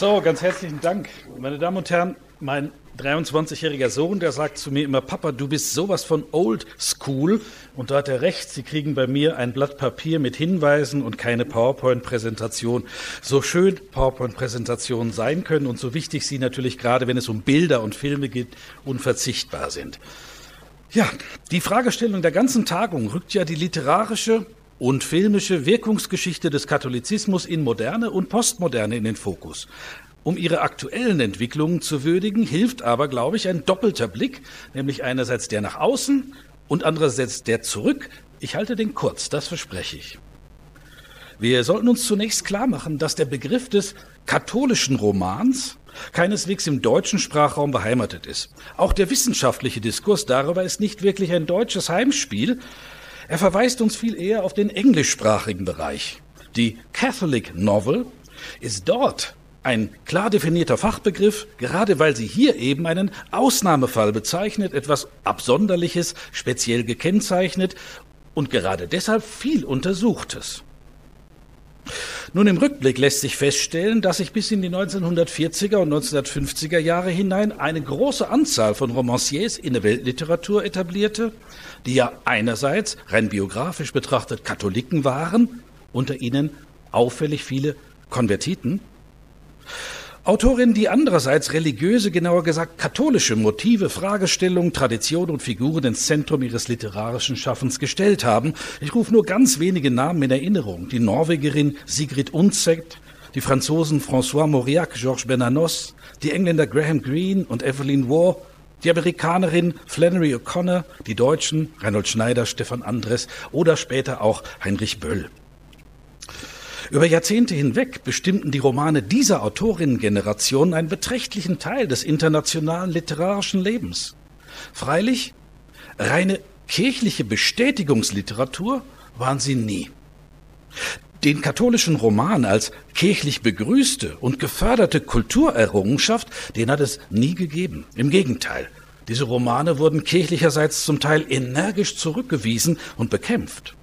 So, ganz herzlichen Dank. Meine Damen und Herren, mein 23-jähriger Sohn, der sagt zu mir immer, Papa, du bist sowas von old school. Und da hat er recht, Sie kriegen bei mir ein Blatt Papier mit Hinweisen und keine PowerPoint-Präsentation. So schön PowerPoint-Präsentationen sein können und so wichtig sie natürlich gerade, wenn es um Bilder und Filme geht, unverzichtbar sind. Ja, die Fragestellung der ganzen Tagung rückt ja die literarische und filmische Wirkungsgeschichte des Katholizismus in Moderne und Postmoderne in den Fokus. Um ihre aktuellen Entwicklungen zu würdigen, hilft aber, glaube ich, ein doppelter Blick, nämlich einerseits der nach außen und andererseits der zurück. Ich halte den kurz, das verspreche ich. Wir sollten uns zunächst klar machen, dass der Begriff des katholischen Romans keineswegs im deutschen Sprachraum beheimatet ist. Auch der wissenschaftliche Diskurs darüber ist nicht wirklich ein deutsches Heimspiel. Er verweist uns viel eher auf den englischsprachigen Bereich. Die Catholic Novel ist dort ein klar definierter Fachbegriff, gerade weil sie hier eben einen Ausnahmefall bezeichnet, etwas Absonderliches, speziell gekennzeichnet und gerade deshalb viel Untersuchtes. Nun im Rückblick lässt sich feststellen, dass sich bis in die 1940er und 1950er Jahre hinein eine große Anzahl von Romanciers in der Weltliteratur etablierte, die ja einerseits rein biografisch betrachtet Katholiken waren, unter ihnen auffällig viele Konvertiten, Autorinnen, die andererseits religiöse, genauer gesagt katholische Motive, Fragestellungen, Traditionen und Figuren ins Zentrum ihres literarischen Schaffens gestellt haben. Ich rufe nur ganz wenige Namen in Erinnerung. Die Norwegerin Sigrid Undset, die Franzosen François Mauriac, Georges Bernanos, die Engländer Graham Greene und Evelyn Waugh, die Amerikanerin Flannery O'Connor, die Deutschen Reinhold Schneider, Stefan Andres oder später auch Heinrich Böll. Über Jahrzehnte hinweg bestimmten die Romane dieser Autorinnengeneration einen beträchtlichen Teil des internationalen literarischen Lebens. Freilich, reine kirchliche Bestätigungsliteratur waren sie nie. Den katholischen Roman als kirchlich begrüßte und geförderte Kulturerrungenschaft, den hat es nie gegeben. Im Gegenteil, diese Romane wurden kirchlicherseits zum Teil energisch zurückgewiesen und bekämpft.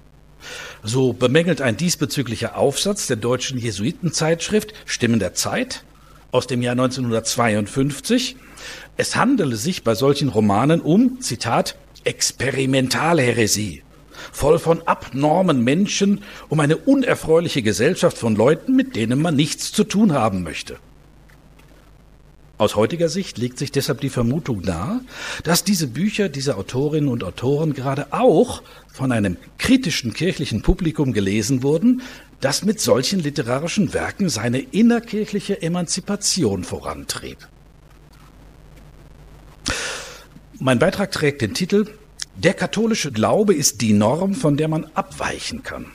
So bemängelt ein diesbezüglicher Aufsatz der deutschen Jesuitenzeitschrift Stimmen der Zeit aus dem Jahr 1952, es handele sich bei solchen Romanen um, Zitat, Experimentalheresie, voll von abnormen Menschen, um eine unerfreuliche Gesellschaft von Leuten, mit denen man nichts zu tun haben möchte. Aus heutiger Sicht legt sich deshalb die Vermutung nahe, dass diese Bücher dieser Autorinnen und Autoren gerade auch von einem kritischen kirchlichen Publikum gelesen wurden, das mit solchen literarischen Werken seine innerkirchliche Emanzipation vorantrieb. Mein Beitrag trägt den Titel Der katholische Glaube ist die Norm, von der man abweichen kann.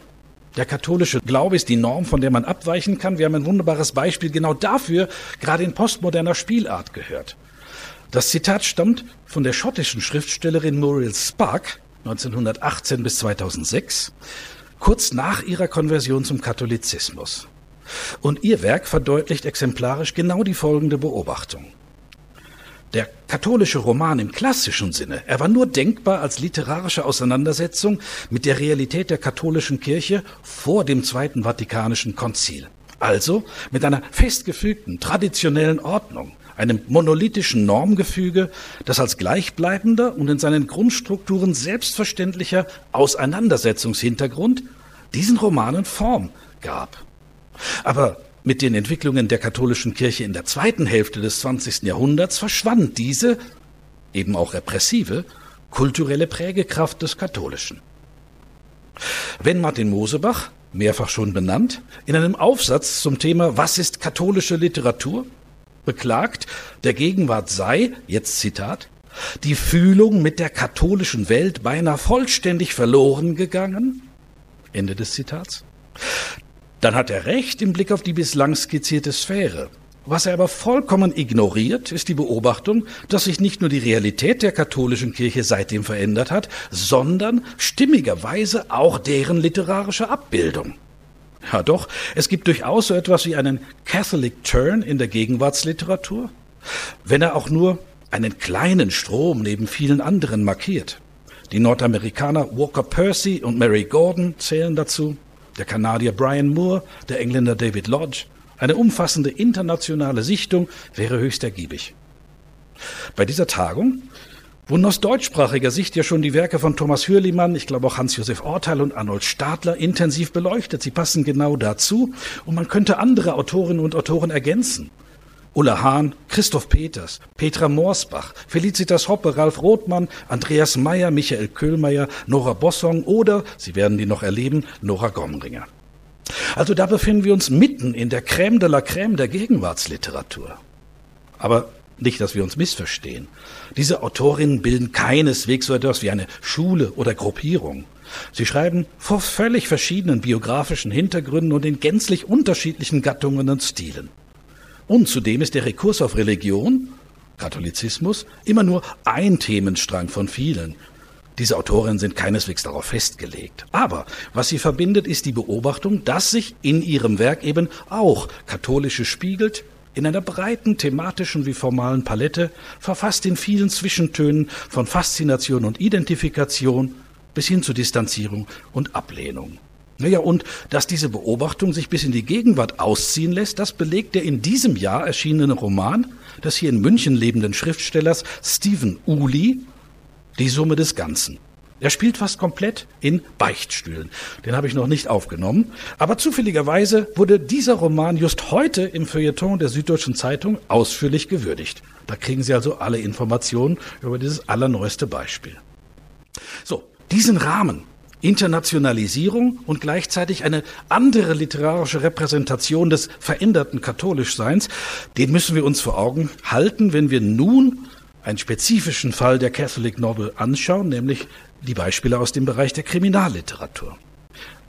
Der katholische Glaube ist die Norm, von der man abweichen kann. Wir haben ein wunderbares Beispiel genau dafür, gerade in postmoderner Spielart gehört. Das Zitat stammt von der schottischen Schriftstellerin Muriel Spark 1918 bis 2006, kurz nach ihrer Konversion zum Katholizismus. Und ihr Werk verdeutlicht exemplarisch genau die folgende Beobachtung. Der katholische Roman im klassischen Sinne, er war nur denkbar als literarische Auseinandersetzung mit der Realität der katholischen Kirche vor dem Zweiten Vatikanischen Konzil. Also mit einer festgefügten, traditionellen Ordnung, einem monolithischen Normgefüge, das als gleichbleibender und in seinen Grundstrukturen selbstverständlicher Auseinandersetzungshintergrund diesen Romanen Form gab. Aber mit den Entwicklungen der katholischen Kirche in der zweiten Hälfte des 20. Jahrhunderts verschwand diese, eben auch repressive, kulturelle Prägekraft des Katholischen. Wenn Martin Mosebach, mehrfach schon benannt, in einem Aufsatz zum Thema Was ist katholische Literatur beklagt, der Gegenwart sei, jetzt Zitat, die Fühlung mit der katholischen Welt beinahe vollständig verloren gegangen, Ende des Zitats, dann hat er recht im Blick auf die bislang skizzierte Sphäre. Was er aber vollkommen ignoriert, ist die Beobachtung, dass sich nicht nur die Realität der katholischen Kirche seitdem verändert hat, sondern stimmigerweise auch deren literarische Abbildung. Ja doch, es gibt durchaus so etwas wie einen Catholic Turn in der Gegenwartsliteratur. wenn er auch nur einen kleinen Strom neben vielen anderen markiert. Die Nordamerikaner Walker Percy und Mary Gordon zählen dazu, der Kanadier Brian Moore, der Engländer David Lodge. Eine umfassende internationale Sichtung wäre höchst ergiebig. Bei dieser Tagung wurden aus deutschsprachiger Sicht ja schon die Werke von Thomas Hürlimann, ich glaube auch Hans-Josef Orteil und Arnold Stadler intensiv beleuchtet. Sie passen genau dazu und man könnte andere Autorinnen und Autoren ergänzen. Ulla Hahn, Christoph Peters, Petra Morsbach, Felicitas Hoppe, Ralf Rothmann, Andreas Meyer, Michael Köhlmeier, Nora Bossong oder, Sie werden die noch erleben, Nora Gomringer. Also da befinden wir uns mitten in der Crème de la Crème der Gegenwartsliteratur. Aber nicht, dass wir uns missverstehen. Diese Autorinnen bilden keineswegs so etwas wie eine Schule oder Gruppierung. Sie schreiben vor völlig verschiedenen biografischen Hintergründen und in gänzlich unterschiedlichen Gattungen und Stilen. Und zudem ist der Rekurs auf Religion, Katholizismus, immer nur ein Themenstrang von vielen. Diese Autorinnen sind keineswegs darauf festgelegt. Aber was sie verbindet, ist die Beobachtung, dass sich in ihrem Werk eben auch katholische spiegelt, in einer breiten thematischen wie formalen Palette, verfasst in vielen Zwischentönen von Faszination und Identifikation bis hin zu Distanzierung und Ablehnung. Naja, und dass diese Beobachtung sich bis in die Gegenwart ausziehen lässt, das belegt der in diesem Jahr erschienene Roman des hier in München lebenden Schriftstellers Stephen Uli, Die Summe des Ganzen. Er spielt fast komplett in Beichtstühlen. Den habe ich noch nicht aufgenommen. Aber zufälligerweise wurde dieser Roman just heute im Feuilleton der Süddeutschen Zeitung ausführlich gewürdigt. Da kriegen Sie also alle Informationen über dieses allerneueste Beispiel. So, diesen Rahmen Internationalisierung und gleichzeitig eine andere literarische Repräsentation des veränderten Katholischseins, den müssen wir uns vor Augen halten, wenn wir nun einen spezifischen Fall der Catholic Novel anschauen, nämlich die Beispiele aus dem Bereich der Kriminalliteratur.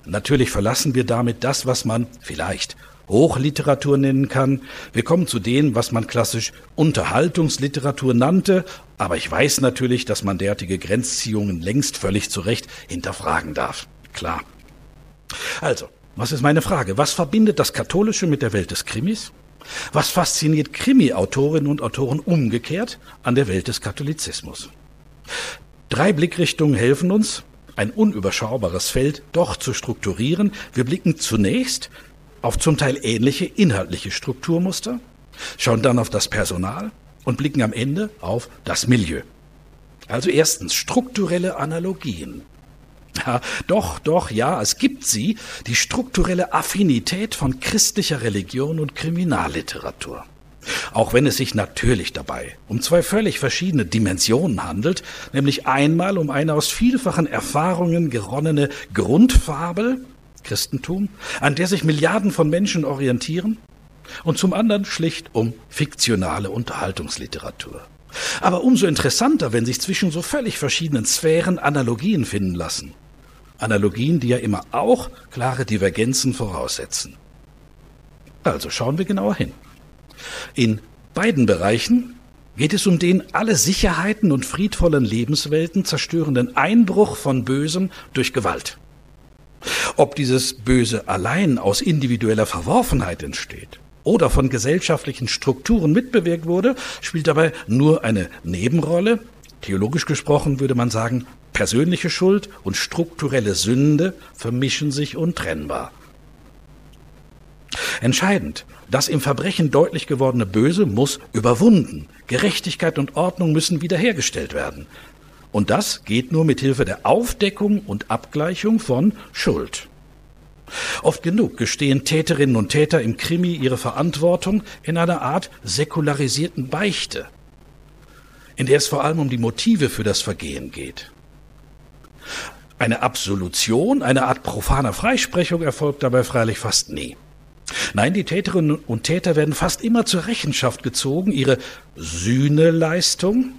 Natürlich verlassen wir damit das, was man vielleicht Hochliteratur nennen kann. Wir kommen zu dem, was man klassisch Unterhaltungsliteratur nannte, aber ich weiß natürlich, dass man derartige Grenzziehungen längst völlig zu Recht hinterfragen darf. Klar. Also, was ist meine Frage? Was verbindet das Katholische mit der Welt des Krimis? Was fasziniert Krimi-Autorinnen und Autoren umgekehrt an der Welt des Katholizismus? Drei Blickrichtungen helfen uns, ein unüberschaubares Feld doch zu strukturieren. Wir blicken zunächst auf zum Teil ähnliche inhaltliche Strukturmuster, schauen dann auf das Personal und blicken am Ende auf das Milieu. Also erstens strukturelle Analogien. Ja, doch, doch, ja, es gibt sie, die strukturelle Affinität von christlicher Religion und Kriminalliteratur. Auch wenn es sich natürlich dabei um zwei völlig verschiedene Dimensionen handelt, nämlich einmal um eine aus vielfachen Erfahrungen geronnene Grundfabel Christentum, an der sich Milliarden von Menschen orientieren, und zum anderen schlicht um fiktionale Unterhaltungsliteratur. Aber umso interessanter, wenn sich zwischen so völlig verschiedenen Sphären Analogien finden lassen. Analogien, die ja immer auch klare Divergenzen voraussetzen. Also schauen wir genauer hin. In beiden Bereichen geht es um den alle Sicherheiten und friedvollen Lebenswelten zerstörenden Einbruch von Bösem durch Gewalt. Ob dieses Böse allein aus individueller Verworfenheit entsteht oder von gesellschaftlichen Strukturen mitbewirkt wurde, spielt dabei nur eine Nebenrolle. Theologisch gesprochen würde man sagen, persönliche Schuld und strukturelle Sünde vermischen sich untrennbar. Entscheidend, das im Verbrechen deutlich gewordene Böse muss überwunden. Gerechtigkeit und Ordnung müssen wiederhergestellt werden. Und das geht nur mit Hilfe der Aufdeckung und Abgleichung von Schuld. Oft genug gestehen Täterinnen und Täter im Krimi ihre Verantwortung in einer Art säkularisierten Beichte, in der es vor allem um die Motive für das Vergehen geht. Eine Absolution, eine Art profaner Freisprechung erfolgt dabei freilich fast nie. Nein, die Täterinnen und Täter werden fast immer zur Rechenschaft gezogen, ihre Sühneleistung,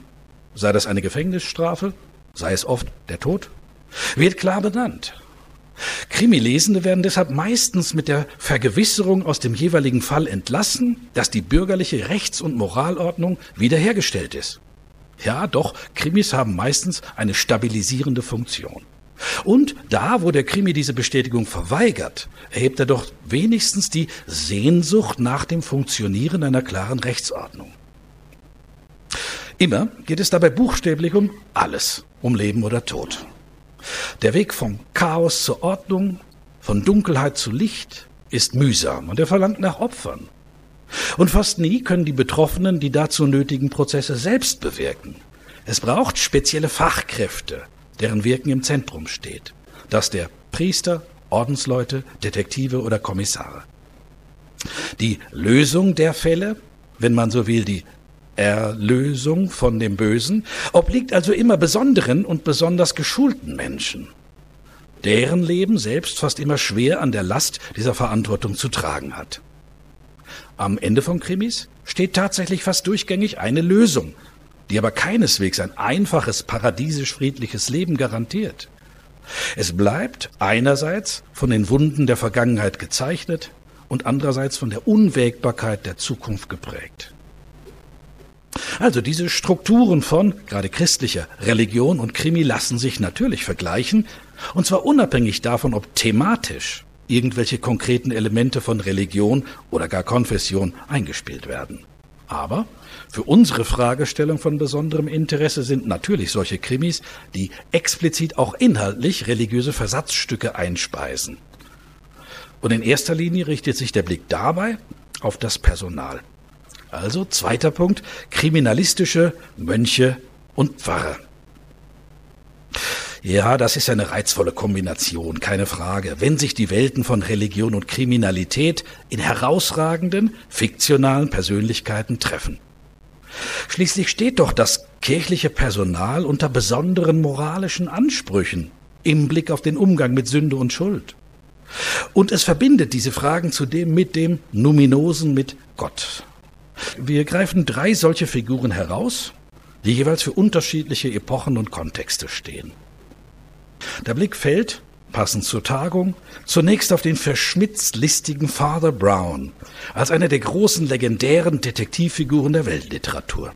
sei das eine Gefängnisstrafe, sei es oft der Tod, wird klar benannt. Krimilesende werden deshalb meistens mit der Vergewisserung aus dem jeweiligen Fall entlassen, dass die bürgerliche Rechts- und Moralordnung wiederhergestellt ist. Ja, doch, Krimis haben meistens eine stabilisierende Funktion. Und da, wo der Krimi diese Bestätigung verweigert, erhebt er doch wenigstens die Sehnsucht nach dem Funktionieren einer klaren Rechtsordnung. Immer geht es dabei buchstäblich um alles, um Leben oder Tod. Der Weg vom Chaos zur Ordnung, von Dunkelheit zu Licht ist mühsam und er verlangt nach Opfern. Und fast nie können die Betroffenen die dazu nötigen Prozesse selbst bewirken. Es braucht spezielle Fachkräfte, deren Wirken im Zentrum steht. Das der Priester, Ordensleute, Detektive oder Kommissare. Die Lösung der Fälle, wenn man so will, die Erlösung von dem Bösen, obliegt also immer besonderen und besonders geschulten Menschen, deren Leben selbst fast immer schwer an der Last dieser Verantwortung zu tragen hat. Am Ende von Krimis steht tatsächlich fast durchgängig eine Lösung, die aber keineswegs ein einfaches, paradiesisch friedliches Leben garantiert. Es bleibt einerseits von den Wunden der Vergangenheit gezeichnet und andererseits von der Unwägbarkeit der Zukunft geprägt. Also diese Strukturen von gerade christlicher Religion und Krimi lassen sich natürlich vergleichen, und zwar unabhängig davon, ob thematisch irgendwelche konkreten Elemente von Religion oder gar Konfession eingespielt werden. Aber für unsere Fragestellung von besonderem Interesse sind natürlich solche Krimis, die explizit auch inhaltlich religiöse Versatzstücke einspeisen. Und in erster Linie richtet sich der Blick dabei auf das Personal. Also zweiter Punkt, kriminalistische Mönche und Pfarrer. Ja, das ist eine reizvolle Kombination, keine Frage. Wenn sich die Welten von Religion und Kriminalität in herausragenden, fiktionalen Persönlichkeiten treffen. Schließlich steht doch das kirchliche Personal unter besonderen moralischen Ansprüchen im Blick auf den Umgang mit Sünde und Schuld. Und es verbindet diese Fragen zudem mit dem Numinosen, mit Gott. Wir greifen drei solche Figuren heraus, die jeweils für unterschiedliche Epochen und Kontexte stehen. Der Blick fällt, passend zur Tagung, zunächst auf den verschmitzt listigen Father Brown als eine der großen legendären Detektivfiguren der Weltliteratur.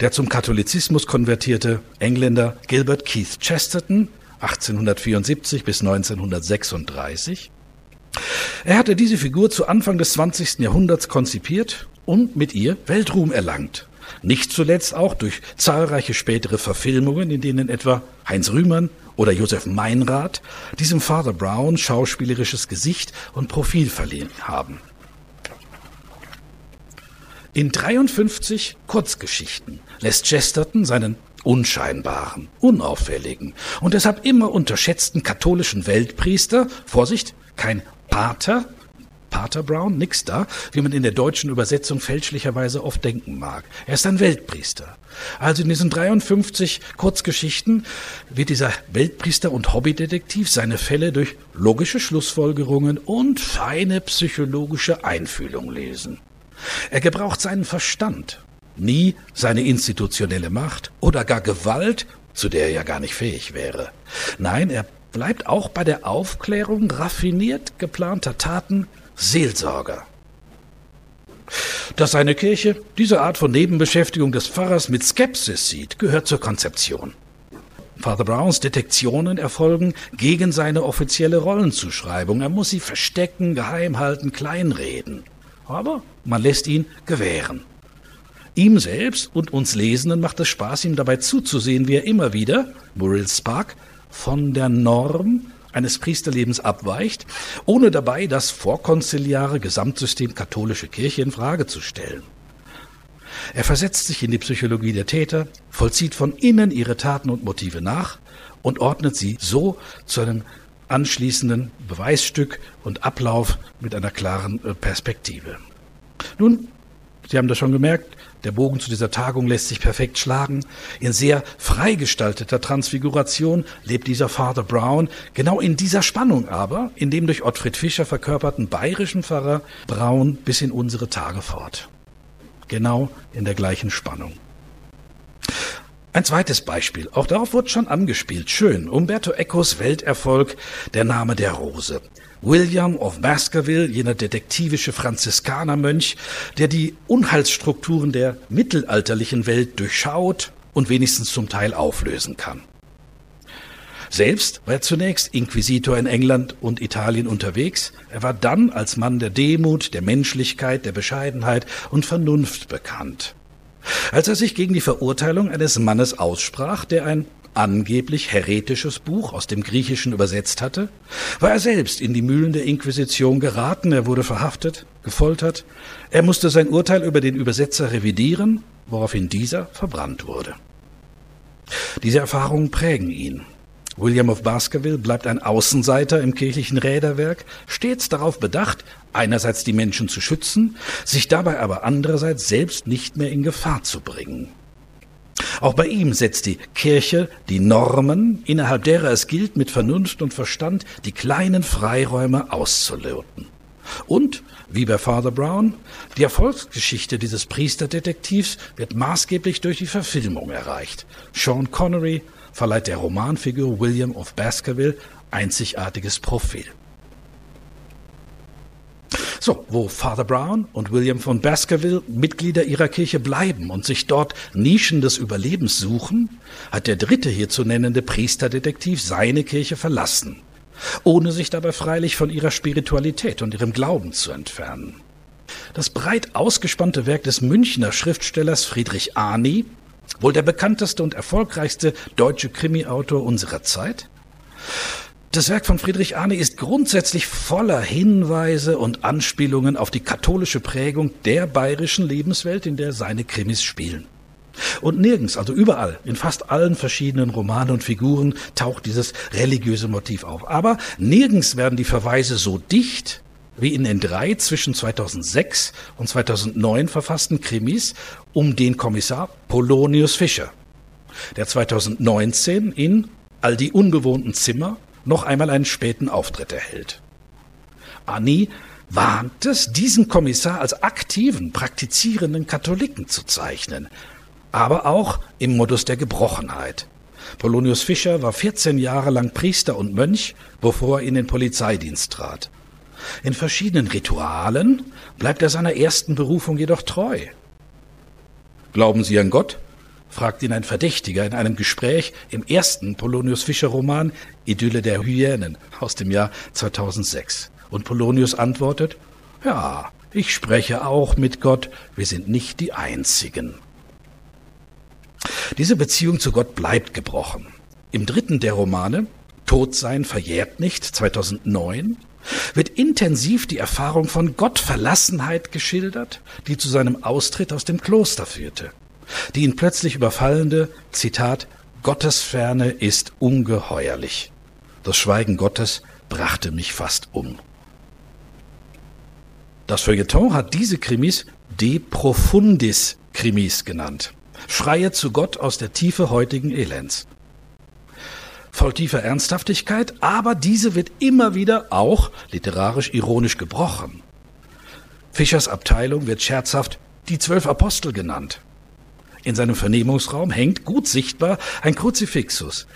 Der zum Katholizismus konvertierte Engländer Gilbert Keith Chesterton 1874 bis 1936. Er hatte diese Figur zu Anfang des 20. Jahrhunderts konzipiert und mit ihr Weltruhm erlangt. Nicht zuletzt auch durch zahlreiche spätere Verfilmungen, in denen etwa Heinz Rühmann oder Josef Meinrad diesem Father Brown schauspielerisches Gesicht und Profil verliehen haben. In 53 Kurzgeschichten lässt Chesterton seinen unscheinbaren, unauffälligen und deshalb immer unterschätzten katholischen Weltpriester, Vorsicht, kein Pater, Pater Brown, nix da, wie man in der deutschen Übersetzung fälschlicherweise oft denken mag. Er ist ein Weltpriester. Also in diesen 53 Kurzgeschichten wird dieser Weltpriester und Hobbydetektiv seine Fälle durch logische Schlussfolgerungen und feine psychologische Einfühlung lesen. Er gebraucht seinen Verstand, nie seine institutionelle Macht oder gar Gewalt, zu der er ja gar nicht fähig wäre. Nein, er bleibt auch bei der Aufklärung raffiniert geplanter Taten Seelsorger. Dass seine Kirche diese Art von Nebenbeschäftigung des Pfarrers mit Skepsis sieht, gehört zur Konzeption. Father Browns Detektionen erfolgen gegen seine offizielle Rollenzuschreibung. Er muss sie verstecken, geheim halten, kleinreden. Aber man lässt ihn gewähren. Ihm selbst und uns Lesenden macht es Spaß, ihm dabei zuzusehen, wie er immer wieder, Muriel Spark, von der Norm eines Priesterlebens abweicht, ohne dabei das vorkonziliare Gesamtsystem katholische Kirche in Frage zu stellen. Er versetzt sich in die Psychologie der Täter, vollzieht von innen ihre Taten und Motive nach und ordnet sie so zu einem anschließenden Beweisstück und Ablauf mit einer klaren äh, Perspektive. Nun, Sie haben das schon gemerkt, der Bogen zu dieser Tagung lässt sich perfekt schlagen. In sehr freigestalteter Transfiguration lebt dieser Father Brown genau in dieser Spannung aber, in dem durch Ottfried Fischer verkörperten bayerischen Pfarrer Brown bis in unsere Tage fort. Genau in der gleichen Spannung. Ein zweites Beispiel, auch darauf wird schon angespielt. Schön, Umberto Ecos Welterfolg, der Name der Rose. William of Baskerville, jener detektivische Franziskanermönch, der die Unheilsstrukturen der mittelalterlichen Welt durchschaut und wenigstens zum Teil auflösen kann. Selbst war er zunächst Inquisitor in England und Italien unterwegs. Er war dann als Mann der Demut, der Menschlichkeit, der Bescheidenheit und Vernunft bekannt. Als er sich gegen die Verurteilung eines Mannes aussprach, der ein angeblich heretisches Buch aus dem Griechischen übersetzt hatte, war er selbst in die Mühlen der Inquisition geraten, er wurde verhaftet, gefoltert, er musste sein Urteil über den Übersetzer revidieren, woraufhin dieser verbrannt wurde. Diese Erfahrungen prägen ihn. William of Baskerville bleibt ein Außenseiter im kirchlichen Räderwerk, stets darauf bedacht, einerseits die Menschen zu schützen, sich dabei aber andererseits selbst nicht mehr in Gefahr zu bringen. Auch bei ihm setzt die Kirche die Normen, innerhalb derer es gilt, mit Vernunft und Verstand die kleinen Freiräume auszuloten. Und, wie bei Father Brown, die Erfolgsgeschichte dieses Priesterdetektivs wird maßgeblich durch die Verfilmung erreicht. Sean Connery verleiht der Romanfigur William of Baskerville einzigartiges Profil. So, wo Father Brown und William von Baskerville Mitglieder ihrer Kirche bleiben und sich dort Nischen des Überlebens suchen, hat der dritte hier zu nennende Priesterdetektiv seine Kirche verlassen, ohne sich dabei freilich von ihrer Spiritualität und ihrem Glauben zu entfernen. Das breit ausgespannte Werk des Münchner Schriftstellers Friedrich Arni, wohl der bekannteste und erfolgreichste deutsche Krimiautor unserer Zeit, das Werk von Friedrich Arne ist grundsätzlich voller Hinweise und Anspielungen auf die katholische Prägung der bayerischen Lebenswelt, in der seine Krimis spielen. Und nirgends, also überall, in fast allen verschiedenen Romanen und Figuren taucht dieses religiöse Motiv auf. Aber nirgends werden die Verweise so dicht wie in den drei zwischen 2006 und 2009 verfassten Krimis um den Kommissar Polonius Fischer, der 2019 in All die unbewohnten Zimmer noch einmal einen späten Auftritt erhält. Annie warnt es, diesen Kommissar als aktiven, praktizierenden Katholiken zu zeichnen, aber auch im Modus der Gebrochenheit. Polonius Fischer war 14 Jahre lang Priester und Mönch, bevor er in den Polizeidienst trat. In verschiedenen Ritualen bleibt er seiner ersten Berufung jedoch treu. Glauben Sie an Gott? fragt ihn ein Verdächtiger in einem Gespräch im ersten Polonius Fischer Roman Idylle der Hyänen aus dem Jahr 2006. Und Polonius antwortet, ja, ich spreche auch mit Gott, wir sind nicht die Einzigen. Diese Beziehung zu Gott bleibt gebrochen. Im dritten der Romane, Todsein verjährt nicht, 2009, wird intensiv die Erfahrung von Gottverlassenheit geschildert, die zu seinem Austritt aus dem Kloster führte. Die ihn plötzlich überfallende, Zitat, Gottesferne ist ungeheuerlich. Das Schweigen Gottes brachte mich fast um. Das Feuilleton hat diese Krimis De Profundis Krimis genannt. Schreie zu Gott aus der Tiefe heutigen Elends. Voll tiefer Ernsthaftigkeit, aber diese wird immer wieder auch literarisch ironisch gebrochen. Fischers Abteilung wird scherzhaft die zwölf Apostel genannt. In seinem Vernehmungsraum hängt, gut sichtbar, ein Kruzifixus.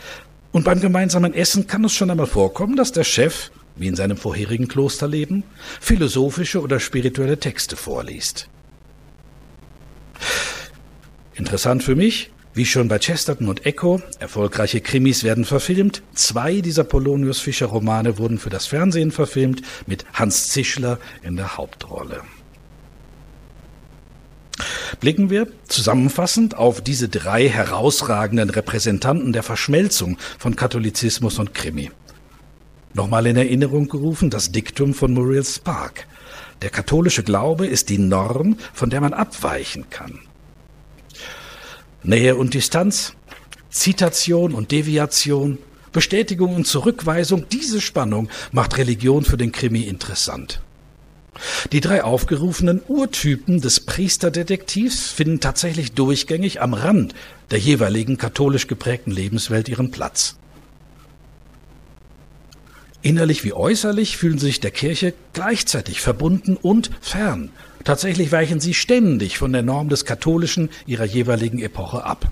Und beim gemeinsamen Essen kann es schon einmal vorkommen, dass der Chef, wie in seinem vorherigen Klosterleben, philosophische oder spirituelle Texte vorliest. Interessant für mich, wie schon bei Chesterton und Echo, erfolgreiche Krimis werden verfilmt. Zwei dieser Polonius Fischer Romane wurden für das Fernsehen verfilmt, mit Hans Zischler in der Hauptrolle. Blicken wir zusammenfassend auf diese drei herausragenden Repräsentanten der Verschmelzung von Katholizismus und Krimi. Nochmal in Erinnerung gerufen das Diktum von Muriel Spark. Der katholische Glaube ist die Norm, von der man abweichen kann. Nähe und Distanz, Zitation und Deviation, Bestätigung und Zurückweisung, diese Spannung macht Religion für den Krimi interessant. Die drei aufgerufenen Urtypen des Priesterdetektivs finden tatsächlich durchgängig am Rand der jeweiligen katholisch geprägten Lebenswelt ihren Platz. Innerlich wie äußerlich fühlen sie sich der Kirche gleichzeitig verbunden und fern. Tatsächlich weichen sie ständig von der Norm des Katholischen ihrer jeweiligen Epoche ab.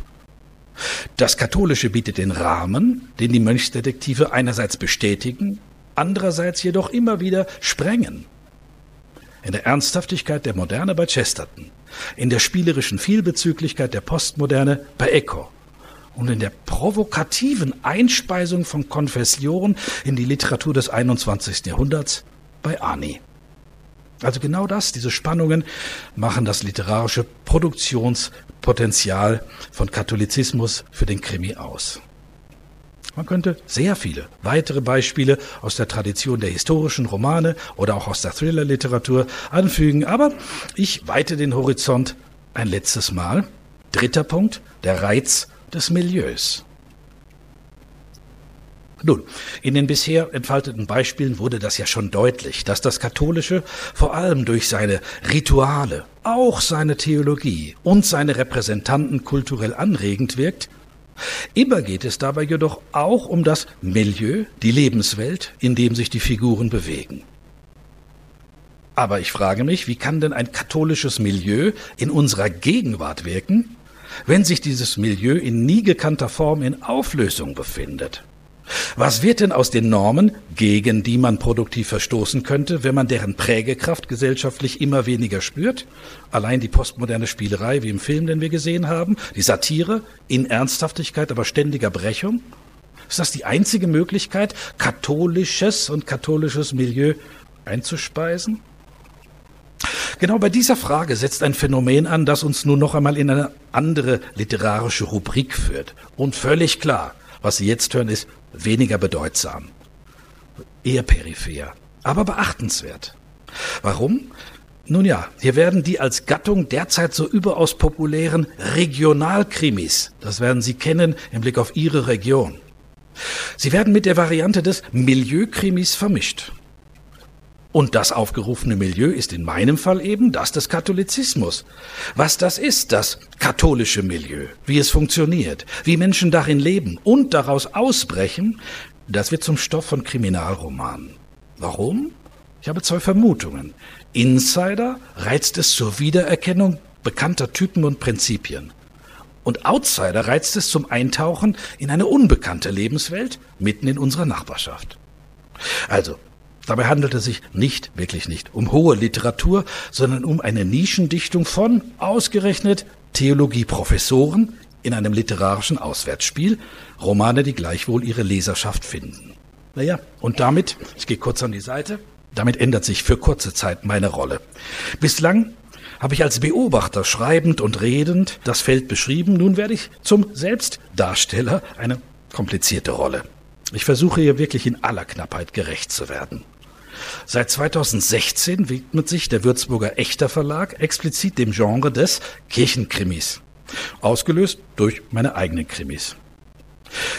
Das Katholische bietet den Rahmen, den die Mönchsdetektive einerseits bestätigen, andererseits jedoch immer wieder sprengen in der Ernsthaftigkeit der Moderne bei Chesterton, in der spielerischen Vielbezüglichkeit der Postmoderne bei Eco und in der provokativen Einspeisung von Konfession in die Literatur des 21. Jahrhunderts bei Ani. Also genau das, diese Spannungen machen das literarische Produktionspotenzial von Katholizismus für den Krimi aus. Man könnte sehr viele weitere Beispiele aus der Tradition der historischen Romane oder auch aus der Thriller-Literatur anfügen, aber ich weite den Horizont ein letztes Mal. Dritter Punkt, der Reiz des Milieus. Nun, in den bisher entfalteten Beispielen wurde das ja schon deutlich, dass das Katholische vor allem durch seine Rituale, auch seine Theologie und seine Repräsentanten kulturell anregend wirkt, Immer geht es dabei jedoch auch um das Milieu, die Lebenswelt, in dem sich die Figuren bewegen. Aber ich frage mich, wie kann denn ein katholisches Milieu in unserer Gegenwart wirken, wenn sich dieses Milieu in nie gekannter Form in Auflösung befindet? Was wird denn aus den Normen, gegen die man produktiv verstoßen könnte, wenn man deren Prägekraft gesellschaftlich immer weniger spürt? Allein die postmoderne Spielerei, wie im Film, den wir gesehen haben, die Satire in Ernsthaftigkeit, aber ständiger Brechung? Ist das die einzige Möglichkeit, katholisches und katholisches Milieu einzuspeisen? Genau bei dieser Frage setzt ein Phänomen an, das uns nun noch einmal in eine andere literarische Rubrik führt. Und völlig klar, was Sie jetzt hören, ist weniger bedeutsam, eher peripher, aber beachtenswert. Warum? Nun ja, hier werden die als Gattung derzeit so überaus populären Regionalkrimis, das werden Sie kennen im Blick auf Ihre Region. Sie werden mit der Variante des Milieukrimis vermischt. Und das aufgerufene Milieu ist in meinem Fall eben das des Katholizismus. Was das ist, das katholische Milieu, wie es funktioniert, wie Menschen darin leben und daraus ausbrechen, das wird zum Stoff von Kriminalromanen. Warum? Ich habe zwei Vermutungen. Insider reizt es zur Wiedererkennung bekannter Typen und Prinzipien. Und Outsider reizt es zum Eintauchen in eine unbekannte Lebenswelt mitten in unserer Nachbarschaft. Also, Dabei handelt es sich nicht, wirklich nicht, um hohe Literatur, sondern um eine Nischendichtung von ausgerechnet Theologieprofessoren in einem literarischen Auswärtsspiel, Romane, die gleichwohl ihre Leserschaft finden. Naja, und damit, ich gehe kurz an die Seite, damit ändert sich für kurze Zeit meine Rolle. Bislang habe ich als Beobachter schreibend und redend das Feld beschrieben, nun werde ich zum Selbstdarsteller eine komplizierte Rolle. Ich versuche hier wirklich in aller Knappheit gerecht zu werden. Seit 2016 widmet sich der Würzburger Echter Verlag explizit dem Genre des Kirchenkrimis, ausgelöst durch meine eigenen Krimis.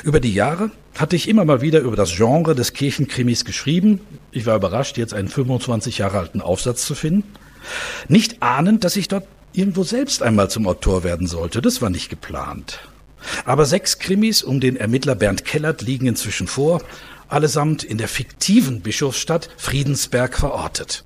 Über die Jahre hatte ich immer mal wieder über das Genre des Kirchenkrimis geschrieben. Ich war überrascht, jetzt einen 25 Jahre alten Aufsatz zu finden. Nicht ahnend, dass ich dort irgendwo selbst einmal zum Autor werden sollte. Das war nicht geplant. Aber sechs Krimis um den Ermittler Bernd Kellert liegen inzwischen vor allesamt in der fiktiven Bischofsstadt Friedensberg verortet.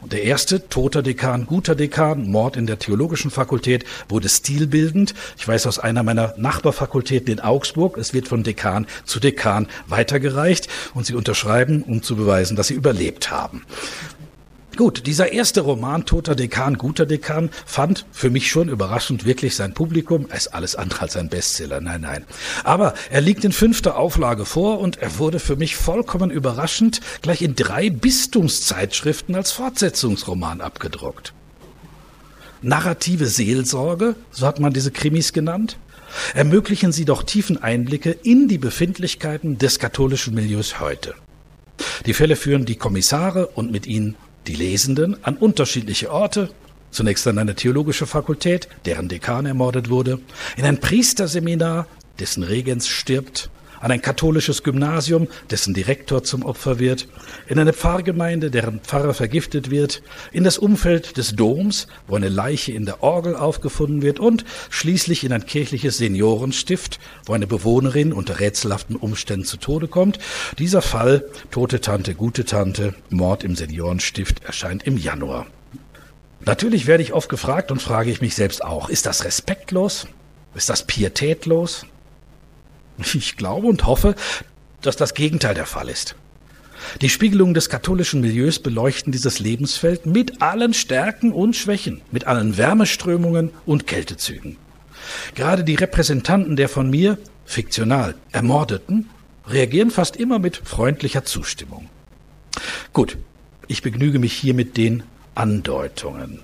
Und der erste, toter Dekan, guter Dekan, Mord in der theologischen Fakultät, wurde stilbildend. Ich weiß aus einer meiner Nachbarfakultäten in Augsburg, es wird von Dekan zu Dekan weitergereicht und sie unterschreiben, um zu beweisen, dass sie überlebt haben. Gut, dieser erste Roman, Toter Dekan, guter Dekan, fand für mich schon überraschend wirklich sein Publikum. Er ist alles andere als ein Bestseller, nein, nein. Aber er liegt in fünfter Auflage vor und er wurde für mich vollkommen überraschend gleich in drei Bistumszeitschriften als Fortsetzungsroman abgedruckt. Narrative Seelsorge, so hat man diese Krimis genannt, ermöglichen sie doch tiefen Einblicke in die Befindlichkeiten des katholischen Milieus heute. Die Fälle führen die Kommissare und mit ihnen die Lesenden an unterschiedliche Orte, zunächst an eine theologische Fakultät, deren Dekan ermordet wurde, in ein Priesterseminar, dessen Regens stirbt, an ein katholisches Gymnasium, dessen Direktor zum Opfer wird, in eine Pfarrgemeinde, deren Pfarrer vergiftet wird, in das Umfeld des Doms, wo eine Leiche in der Orgel aufgefunden wird und schließlich in ein kirchliches Seniorenstift, wo eine Bewohnerin unter rätselhaften Umständen zu Tode kommt. Dieser Fall, tote Tante, gute Tante, Mord im Seniorenstift, erscheint im Januar. Natürlich werde ich oft gefragt und frage ich mich selbst auch, ist das respektlos? Ist das pietätlos? Ich glaube und hoffe, dass das Gegenteil der Fall ist. Die Spiegelungen des katholischen Milieus beleuchten dieses Lebensfeld mit allen Stärken und Schwächen, mit allen Wärmeströmungen und Kältezügen. Gerade die Repräsentanten der von mir, fiktional, Ermordeten, reagieren fast immer mit freundlicher Zustimmung. Gut, Ich begnüge mich hier mit den Andeutungen.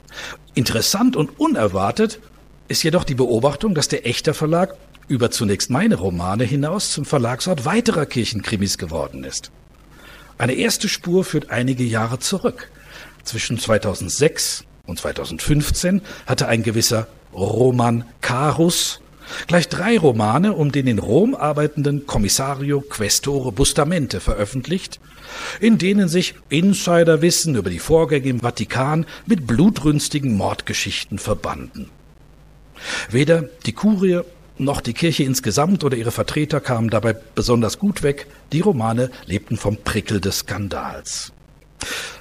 Interessant und unerwartet ist jedoch die Beobachtung, dass der Echter Verlag über zunächst meine Romane hinaus zum Verlagsort weiterer Kirchenkrimis geworden ist. Eine erste Spur führt einige Jahre zurück. Zwischen 2006 und 2015 hatte ein gewisser Roman Carus gleich drei Romane um den in Rom arbeitenden Kommissario Questore Bustamente veröffentlicht, in denen sich Insiderwissen über die Vorgänge im Vatikan mit blutrünstigen Mordgeschichten verbanden. Weder die Kurie noch die Kirche insgesamt oder ihre Vertreter kamen dabei besonders gut weg. Die Romane lebten vom Prickel des Skandals.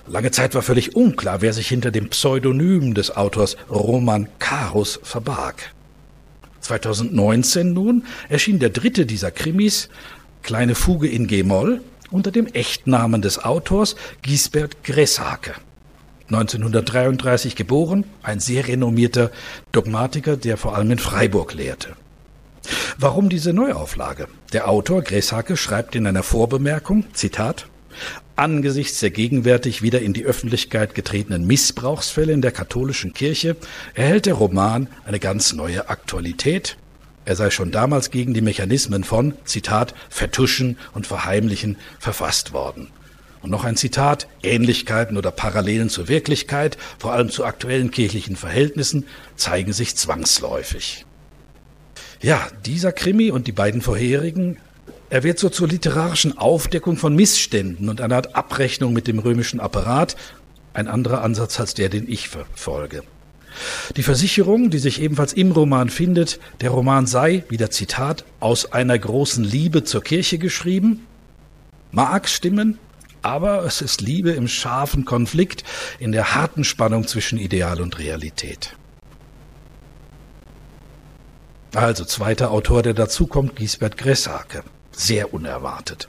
Lange Zeit war völlig unklar, wer sich hinter dem Pseudonym des Autors Roman Karus verbarg. 2019 nun erschien der dritte dieser Krimis, Kleine Fuge in G-Moll, unter dem Echtnamen des Autors Gisbert Gresshake. 1933 geboren, ein sehr renommierter Dogmatiker, der vor allem in Freiburg lehrte. Warum diese Neuauflage? Der Autor Gresshake schreibt in einer Vorbemerkung, Zitat, Angesichts der gegenwärtig wieder in die Öffentlichkeit getretenen Missbrauchsfälle in der katholischen Kirche erhält der Roman eine ganz neue Aktualität. Er sei schon damals gegen die Mechanismen von, Zitat, Vertuschen und Verheimlichen verfasst worden. Und noch ein Zitat, Ähnlichkeiten oder Parallelen zur Wirklichkeit, vor allem zu aktuellen kirchlichen Verhältnissen, zeigen sich zwangsläufig. Ja, dieser Krimi und die beiden vorherigen, er wird so zur literarischen Aufdeckung von Missständen und einer Art Abrechnung mit dem römischen Apparat, ein anderer Ansatz als der, den ich verfolge. Die Versicherung, die sich ebenfalls im Roman findet, der Roman sei, wieder Zitat, aus einer großen Liebe zur Kirche geschrieben, mag stimmen, aber es ist Liebe im scharfen Konflikt, in der harten Spannung zwischen Ideal und Realität. Also zweiter Autor, der dazukommt, Giesbert Gressake. Sehr unerwartet.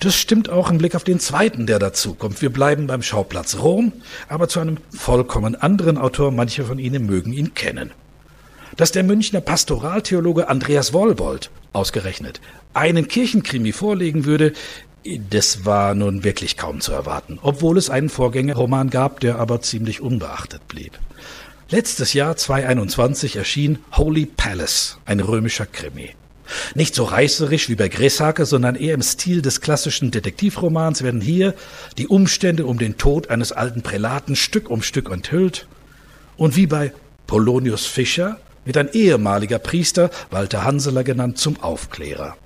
Das stimmt auch im Blick auf den zweiten, der dazukommt. Wir bleiben beim Schauplatz Rom, aber zu einem vollkommen anderen Autor. Manche von Ihnen mögen ihn kennen. Dass der Münchner Pastoraltheologe Andreas Wollbold ausgerechnet einen Kirchenkrimi vorlegen würde, das war nun wirklich kaum zu erwarten, obwohl es einen Vorgängerroman gab, der aber ziemlich unbeachtet blieb. Letztes Jahr 2021 erschien Holy Palace, ein römischer Krimi. Nicht so reißerisch wie bei Greshake, sondern eher im Stil des klassischen Detektivromans werden hier die Umstände um den Tod eines alten Prälaten Stück um Stück enthüllt. Und wie bei Polonius Fischer wird ein ehemaliger Priester, Walter Hanseler genannt, zum Aufklärer.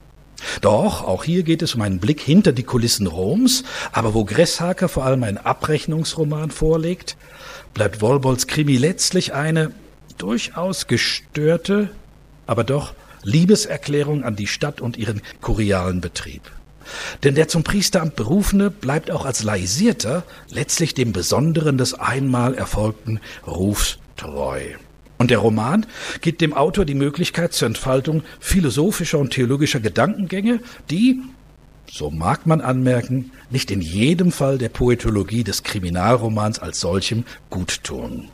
Doch, auch hier geht es um einen Blick hinter die Kulissen Roms, aber wo Gresshaker vor allem einen Abrechnungsroman vorlegt, bleibt Wolbolds Krimi letztlich eine durchaus gestörte, aber doch Liebeserklärung an die Stadt und ihren kurialen Betrieb. Denn der zum Priesteramt Berufene bleibt auch als Laisierter letztlich dem Besonderen des einmal erfolgten Rufs treu. Und der Roman gibt dem Autor die Möglichkeit zur Entfaltung philosophischer und theologischer Gedankengänge, die, so mag man anmerken, nicht in jedem Fall der Poetologie des Kriminalromans als solchem gut tun.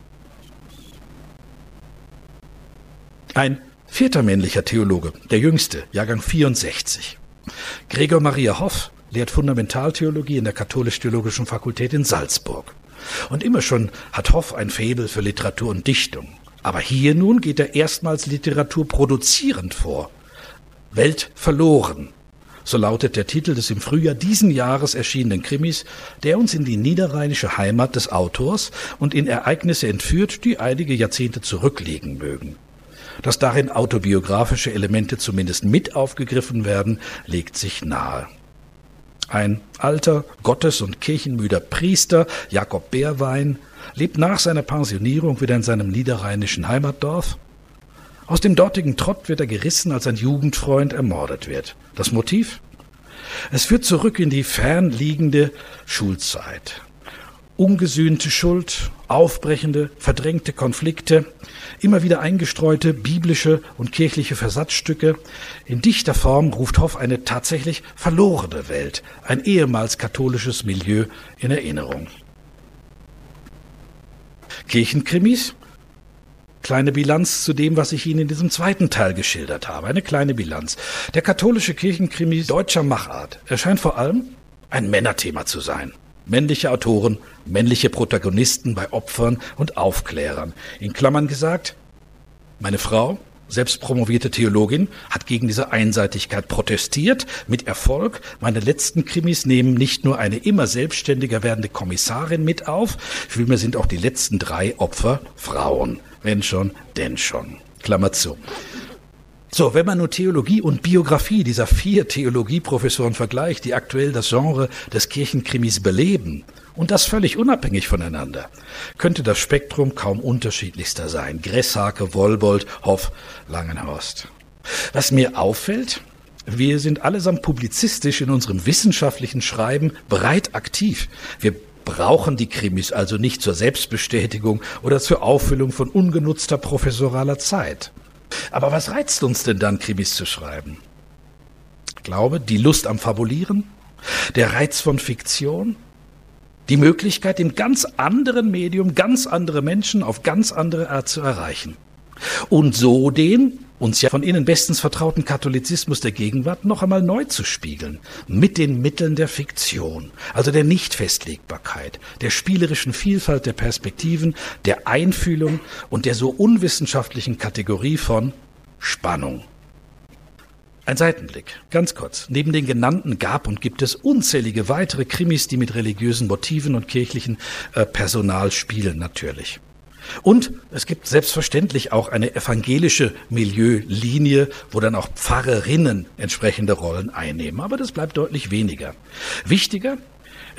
Ein vierter männlicher Theologe, der jüngste, Jahrgang 64. Gregor Maria Hoff lehrt Fundamentaltheologie in der Katholisch-Theologischen Fakultät in Salzburg. Und immer schon hat Hoff ein Faible für Literatur und Dichtung. Aber hier nun geht er erstmals Literatur produzierend vor. Welt verloren so lautet der Titel des im Frühjahr diesen Jahres erschienenen Krimis, der uns in die niederrheinische Heimat des Autors und in Ereignisse entführt, die einige Jahrzehnte zurückliegen mögen. Dass darin autobiografische Elemente zumindest mit aufgegriffen werden, legt sich nahe. Ein alter, gottes- und kirchenmüder Priester, Jakob Bärwein, lebt nach seiner Pensionierung wieder in seinem niederrheinischen Heimatdorf aus dem dortigen Trott wird er gerissen, als ein Jugendfreund ermordet wird. Das Motiv? Es führt zurück in die fernliegende Schulzeit. Ungesühnte Schuld, aufbrechende, verdrängte Konflikte, immer wieder eingestreute biblische und kirchliche Versatzstücke. In dichter Form ruft Hoff eine tatsächlich verlorene Welt, ein ehemals katholisches Milieu in Erinnerung. Kirchenkrimis Kleine Bilanz zu dem, was ich Ihnen in diesem zweiten Teil geschildert habe. Eine kleine Bilanz. Der katholische Kirchenkrimi deutscher Machart erscheint vor allem ein Männerthema zu sein. Männliche Autoren, männliche Protagonisten bei Opfern und Aufklärern. In Klammern gesagt, meine Frau, selbst promovierte Theologin, hat gegen diese Einseitigkeit protestiert, mit Erfolg. Meine letzten Krimis nehmen nicht nur eine immer selbstständiger werdende Kommissarin mit auf, vielmehr sind auch die letzten drei Opfer Frauen. Wenn schon, denn schon. Klammer zu. So, wenn man nur Theologie und Biografie dieser vier Theologieprofessoren vergleicht, die aktuell das Genre des Kirchenkrimis beleben, und das völlig unabhängig voneinander, könnte das Spektrum kaum unterschiedlichster sein. Gresshake, Wollbold, Hoff, Langenhorst. Was mir auffällt, wir sind allesamt publizistisch in unserem wissenschaftlichen Schreiben breit aktiv. Wir brauchen die Krimis also nicht zur Selbstbestätigung oder zur Auffüllung von ungenutzter professoraler Zeit. Aber was reizt uns denn dann, Krimis zu schreiben? Ich glaube, die Lust am Fabulieren, der Reiz von Fiktion, die Möglichkeit, im ganz anderen Medium ganz andere Menschen auf ganz andere Art zu erreichen. Und so den uns ja von Ihnen bestens vertrauten Katholizismus der Gegenwart noch einmal neu zu spiegeln, mit den Mitteln der Fiktion, also der Nichtfestlegbarkeit, der spielerischen Vielfalt der Perspektiven, der Einfühlung und der so unwissenschaftlichen Kategorie von Spannung. Ein Seitenblick, ganz kurz. Neben den genannten gab und gibt es unzählige weitere Krimis, die mit religiösen Motiven und kirchlichen äh, Personal spielen, natürlich. Und es gibt selbstverständlich auch eine evangelische Milieulinie, wo dann auch Pfarrerinnen entsprechende Rollen einnehmen. Aber das bleibt deutlich weniger. Wichtiger,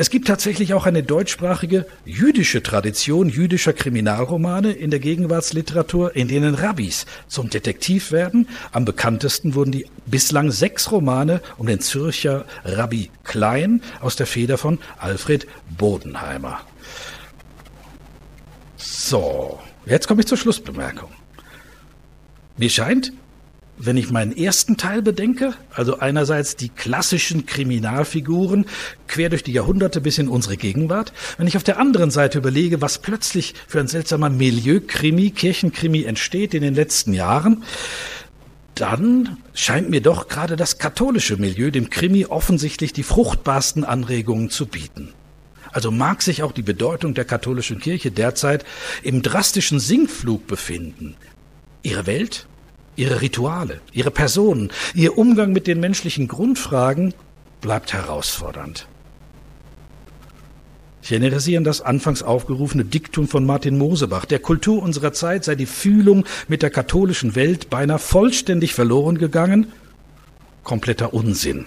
es gibt tatsächlich auch eine deutschsprachige jüdische Tradition jüdischer Kriminalromane in der Gegenwartsliteratur, in denen Rabbis zum Detektiv werden. Am bekanntesten wurden die bislang sechs Romane um den Zürcher Rabbi Klein aus der Feder von Alfred Bodenheimer. So, jetzt komme ich zur Schlussbemerkung. Mir scheint, wenn ich meinen ersten Teil bedenke, also einerseits die klassischen Kriminalfiguren quer durch die Jahrhunderte bis in unsere Gegenwart, wenn ich auf der anderen Seite überlege, was plötzlich für ein seltsamer Milieukrimi, Kirchenkrimi entsteht in den letzten Jahren, dann scheint mir doch gerade das katholische Milieu dem Krimi offensichtlich die fruchtbarsten Anregungen zu bieten. Also mag sich auch die Bedeutung der katholischen Kirche derzeit im drastischen Sinkflug befinden. Ihre Welt, ihre Rituale, ihre Personen, ihr Umgang mit den menschlichen Grundfragen bleibt herausfordernd. Ich erinnere Sie an das anfangs aufgerufene Diktum von Martin Mosebach. Der Kultur unserer Zeit sei die Fühlung mit der katholischen Welt beinahe vollständig verloren gegangen. Kompletter Unsinn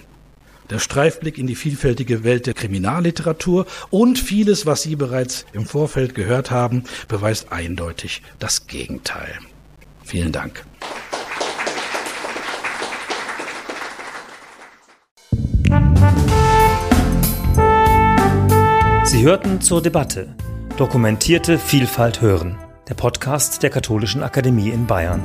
der Streifblick in die vielfältige Welt der Kriminalliteratur und vieles, was Sie bereits im Vorfeld gehört haben, beweist eindeutig das Gegenteil. Vielen Dank. Sie hörten zur Debatte Dokumentierte Vielfalt hören, der Podcast der Katholischen Akademie in Bayern.